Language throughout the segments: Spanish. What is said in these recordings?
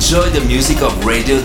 enjoy the music of Radio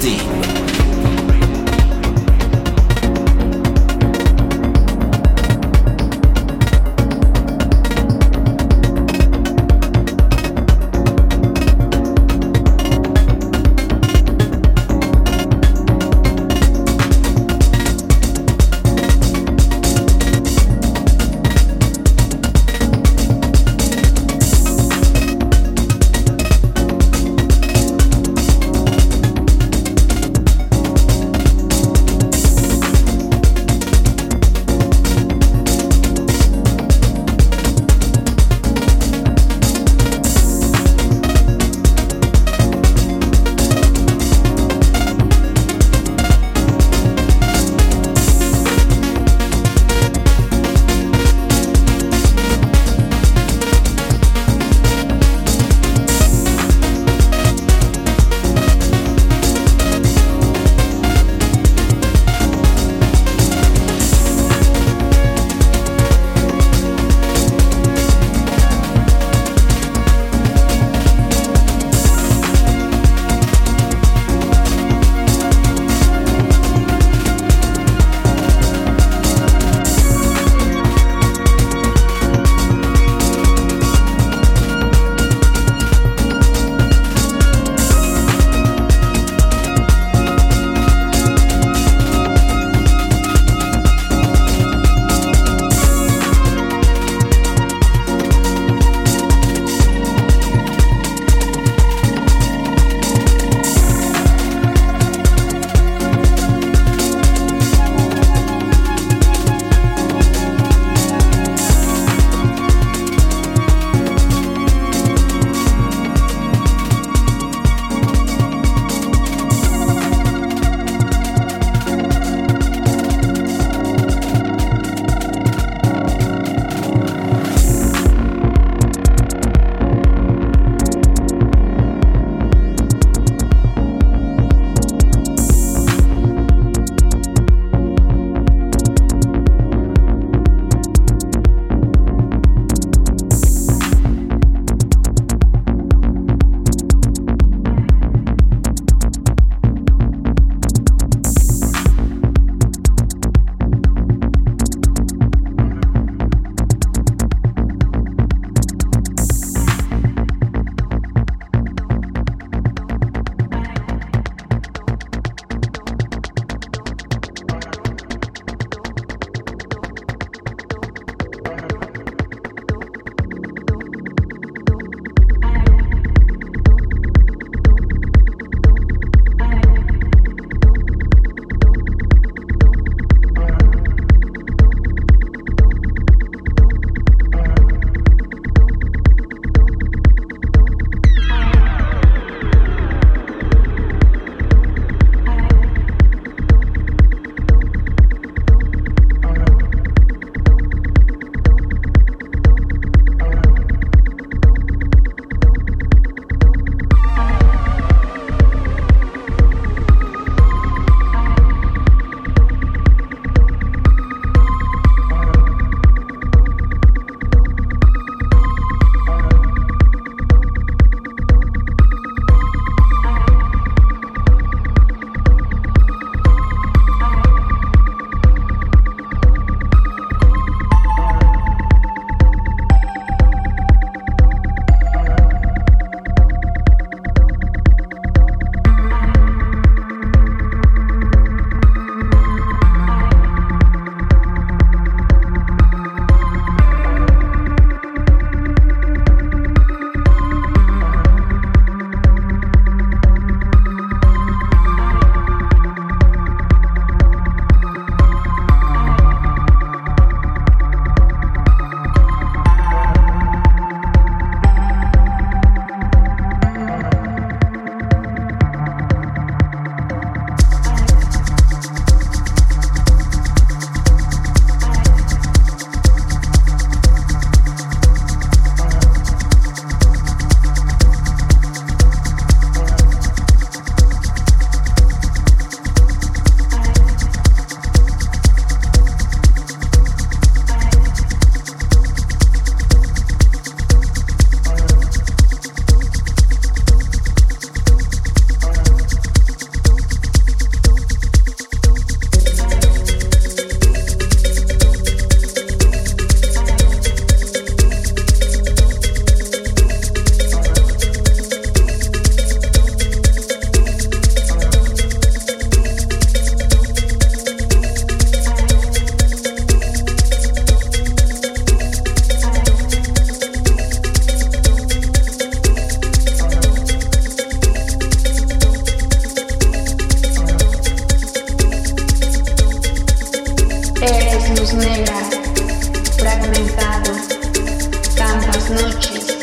noches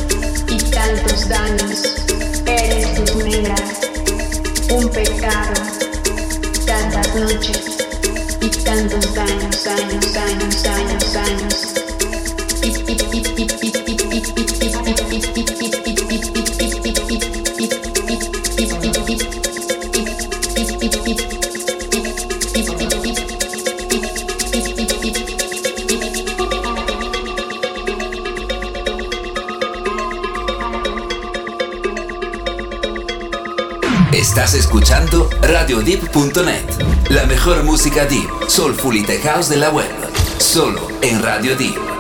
y tantos daños, eres luz negra, un pecado, tantas noches y tantos daños, daños, daños, daños, daños. D. RadioDeep.net. La mejor música deep, soulful y tech house de la web. Solo en Radio Deep.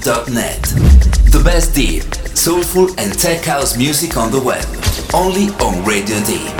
RadioDeep.net. The best deep, soulful, and tech house music on the web. Only on Radio Deep.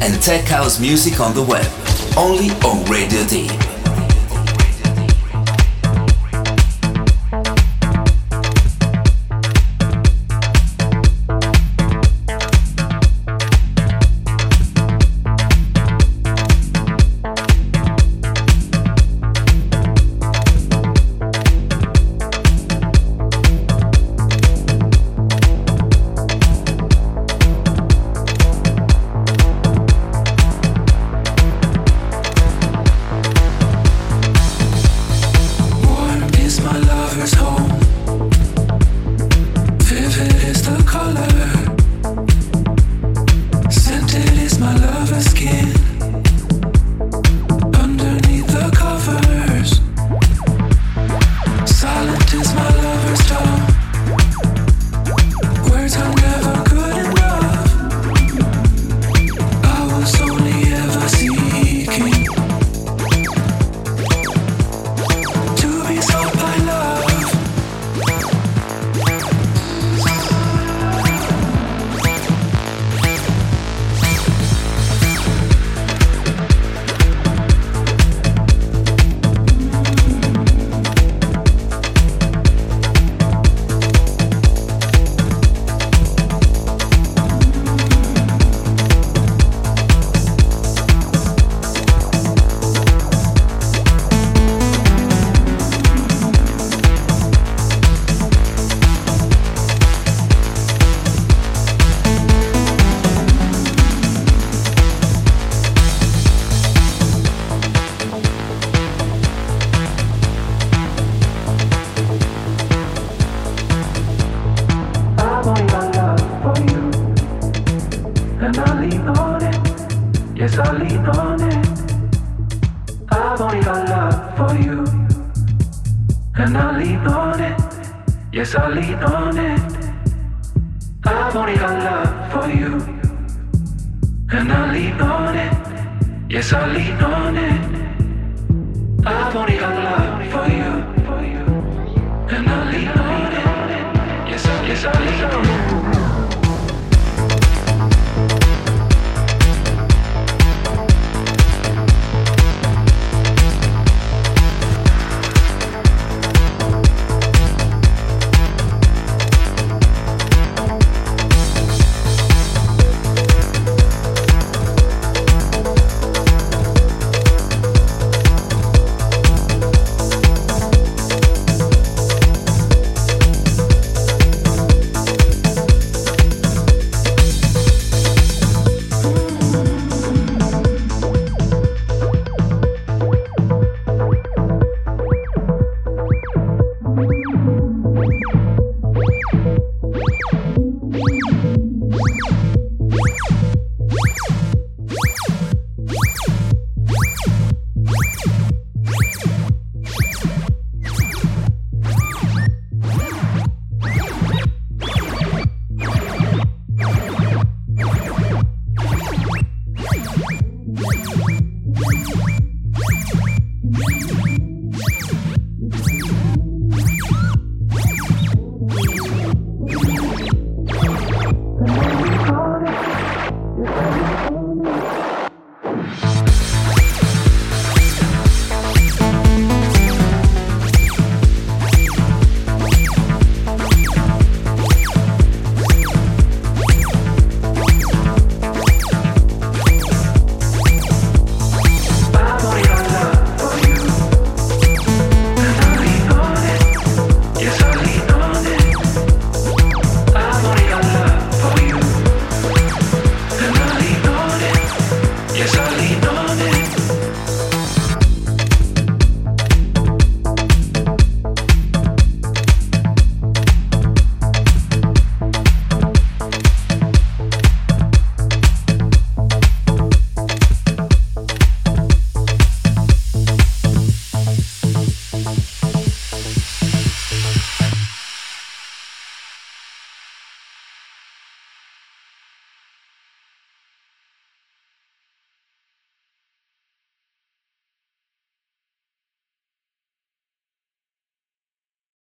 And tech house music on the web. Only on Radio Deep.